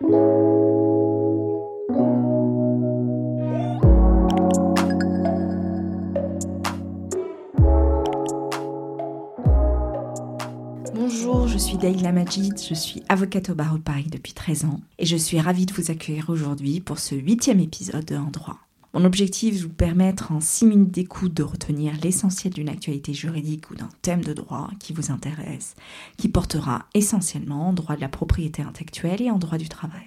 Bonjour, je suis Daïla Majid, je suis avocate au barreau de Paris depuis 13 ans et je suis ravie de vous accueillir aujourd'hui pour ce huitième épisode de En droit. Mon objectif vous permettre en 6 minutes d'écoute de retenir l'essentiel d'une actualité juridique ou d'un thème de droit qui vous intéresse, qui portera essentiellement en droit de la propriété intellectuelle et en droit du travail.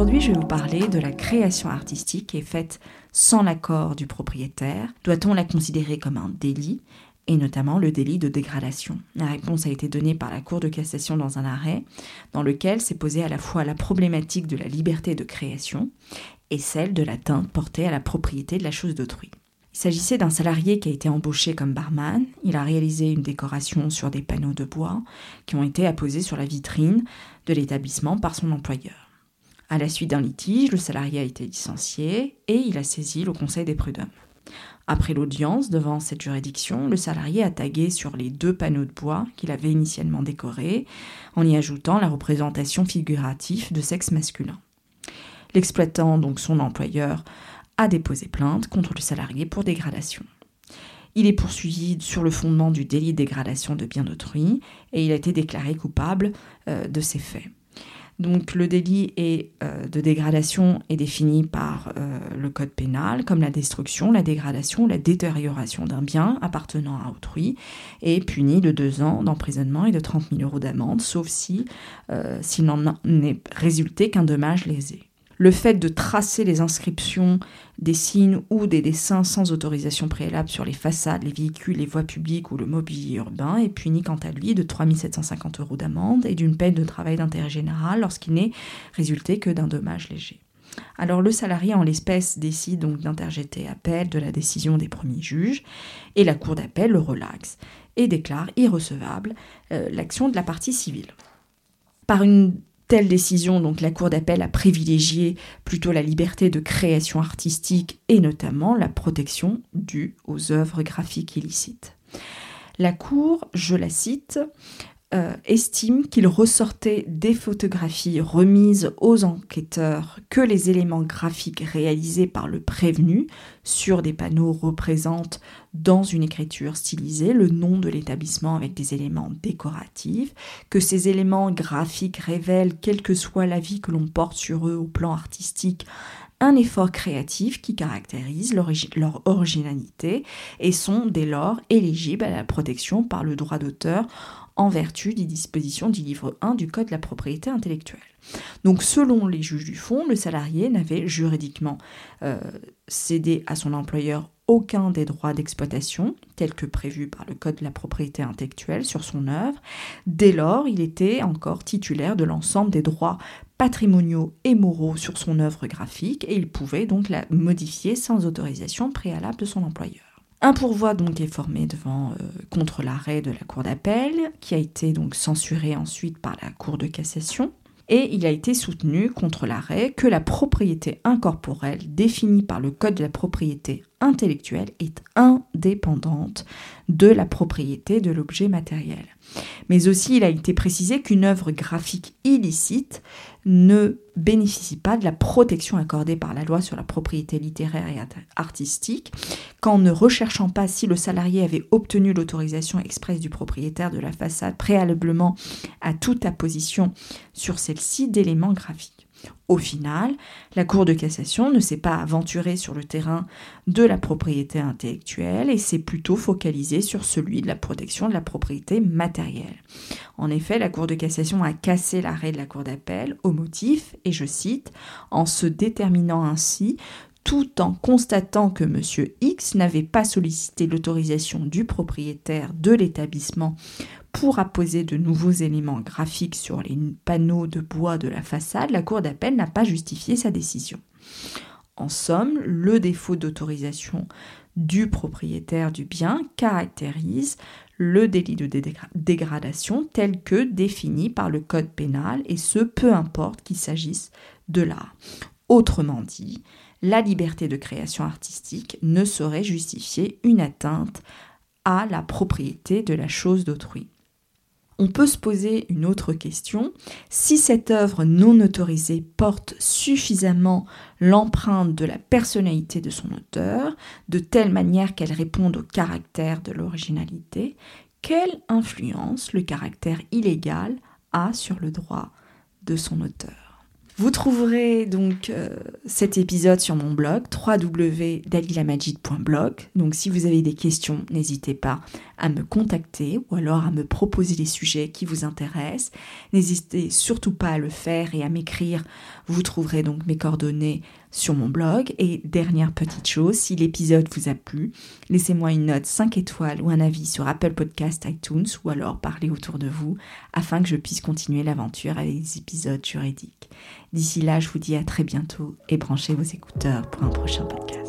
Aujourd'hui, je vais vous parler de la création artistique qui est faite sans l'accord du propriétaire. Doit-on la considérer comme un délit et notamment le délit de dégradation? La réponse a été donnée par la Cour de cassation dans un arrêt dans lequel s'est posée à la fois la problématique de la liberté de création et celle de l'atteinte portée à la propriété de la chose d'autrui. Il s'agissait d'un salarié qui a été embauché comme barman. Il a réalisé une décoration sur des panneaux de bois qui ont été apposés sur la vitrine de l'établissement par son employeur. À la suite d'un litige, le salarié a été licencié et il a saisi le Conseil des prud'hommes. Après l'audience devant cette juridiction, le salarié a tagué sur les deux panneaux de bois qu'il avait initialement décorés, en y ajoutant la représentation figurative de sexe masculin. L'exploitant, donc son employeur, a déposé plainte contre le salarié pour dégradation. Il est poursuivi sur le fondement du délit de dégradation de biens d'autrui et il a été déclaré coupable euh, de ces faits. Donc le délit euh, de dégradation est défini par euh, le code pénal comme la destruction, la dégradation, la détérioration d'un bien appartenant à autrui et puni de deux ans d'emprisonnement et de 30 000 euros d'amende, sauf si euh, s'il n'en est résulté qu'un dommage lésé le fait de tracer les inscriptions, des signes ou des dessins sans autorisation préalable sur les façades, les véhicules, les voies publiques ou le mobilier urbain est puni quant à lui de 3 750 euros d'amende et d'une peine de travail d'intérêt général lorsqu'il n'est résulté que d'un dommage léger. Alors le salarié en l'espèce décide donc d'interjeter appel de la décision des premiers juges et la cour d'appel le relaxe et déclare irrecevable euh, l'action de la partie civile. Par une telle décision, donc la Cour d'appel a privilégié plutôt la liberté de création artistique et notamment la protection due aux œuvres graphiques illicites. La Cour, je la cite, euh, estime qu'il ressortait des photographies remises aux enquêteurs que les éléments graphiques réalisés par le prévenu sur des panneaux représentent dans une écriture stylisée le nom de l'établissement avec des éléments décoratifs, que ces éléments graphiques révèlent, quel que soit l'avis que l'on porte sur eux au plan artistique, un effort créatif qui caractérise leur originalité et sont dès lors éligibles à la protection par le droit d'auteur en vertu des dispositions du livre 1 du Code de la propriété intellectuelle. Donc selon les juges du fond, le salarié n'avait juridiquement euh, cédé à son employeur aucun des droits d'exploitation tels que prévus par le Code de la propriété intellectuelle sur son œuvre. Dès lors, il était encore titulaire de l'ensemble des droits patrimoniaux et moraux sur son œuvre graphique et il pouvait donc la modifier sans autorisation préalable de son employeur. Un pourvoi donc est formé devant euh, contre l'arrêt de la cour d'appel, qui a été donc censuré ensuite par la cour de cassation, et il a été soutenu contre l'arrêt que la propriété incorporelle définie par le code de la propriété intellectuelle est indépendante de la propriété de l'objet matériel. Mais aussi, il a été précisé qu'une œuvre graphique illicite ne bénéficie pas de la protection accordée par la loi sur la propriété littéraire et artistique, qu'en ne recherchant pas si le salarié avait obtenu l'autorisation expresse du propriétaire de la façade préalablement à toute apposition sur celle-ci d'éléments graphiques. Au final, la Cour de cassation ne s'est pas aventurée sur le terrain de la propriété intellectuelle et s'est plutôt focalisée sur celui de la protection de la propriété matérielle. En effet, la Cour de cassation a cassé l'arrêt de la Cour d'appel au motif, et je cite, en se déterminant ainsi tout en constatant que M. X n'avait pas sollicité l'autorisation du propriétaire de l'établissement pour apposer de nouveaux éléments graphiques sur les panneaux de bois de la façade, la Cour d'appel n'a pas justifié sa décision. En somme, le défaut d'autorisation du propriétaire du bien caractérise le délit de dégradation tel que défini par le Code pénal, et ce peu importe qu'il s'agisse de l'art. Autrement dit, la liberté de création artistique ne saurait justifier une atteinte à la propriété de la chose d'autrui. On peut se poser une autre question. Si cette œuvre non autorisée porte suffisamment l'empreinte de la personnalité de son auteur, de telle manière qu'elle réponde au caractère de l'originalité, quelle influence le caractère illégal a sur le droit de son auteur? Vous trouverez donc euh, cet épisode sur mon blog www.dalilamajid.blog. Donc si vous avez des questions, n'hésitez pas à me contacter ou alors à me proposer des sujets qui vous intéressent. N'hésitez surtout pas à le faire et à m'écrire. Vous trouverez donc mes coordonnées sur mon blog. Et dernière petite chose, si l'épisode vous a plu, laissez-moi une note 5 étoiles ou un avis sur Apple Podcast, iTunes ou alors parlez autour de vous afin que je puisse continuer l'aventure avec des épisodes juridiques. D'ici là, je vous dis à très bientôt et branchez vos écouteurs pour un prochain podcast.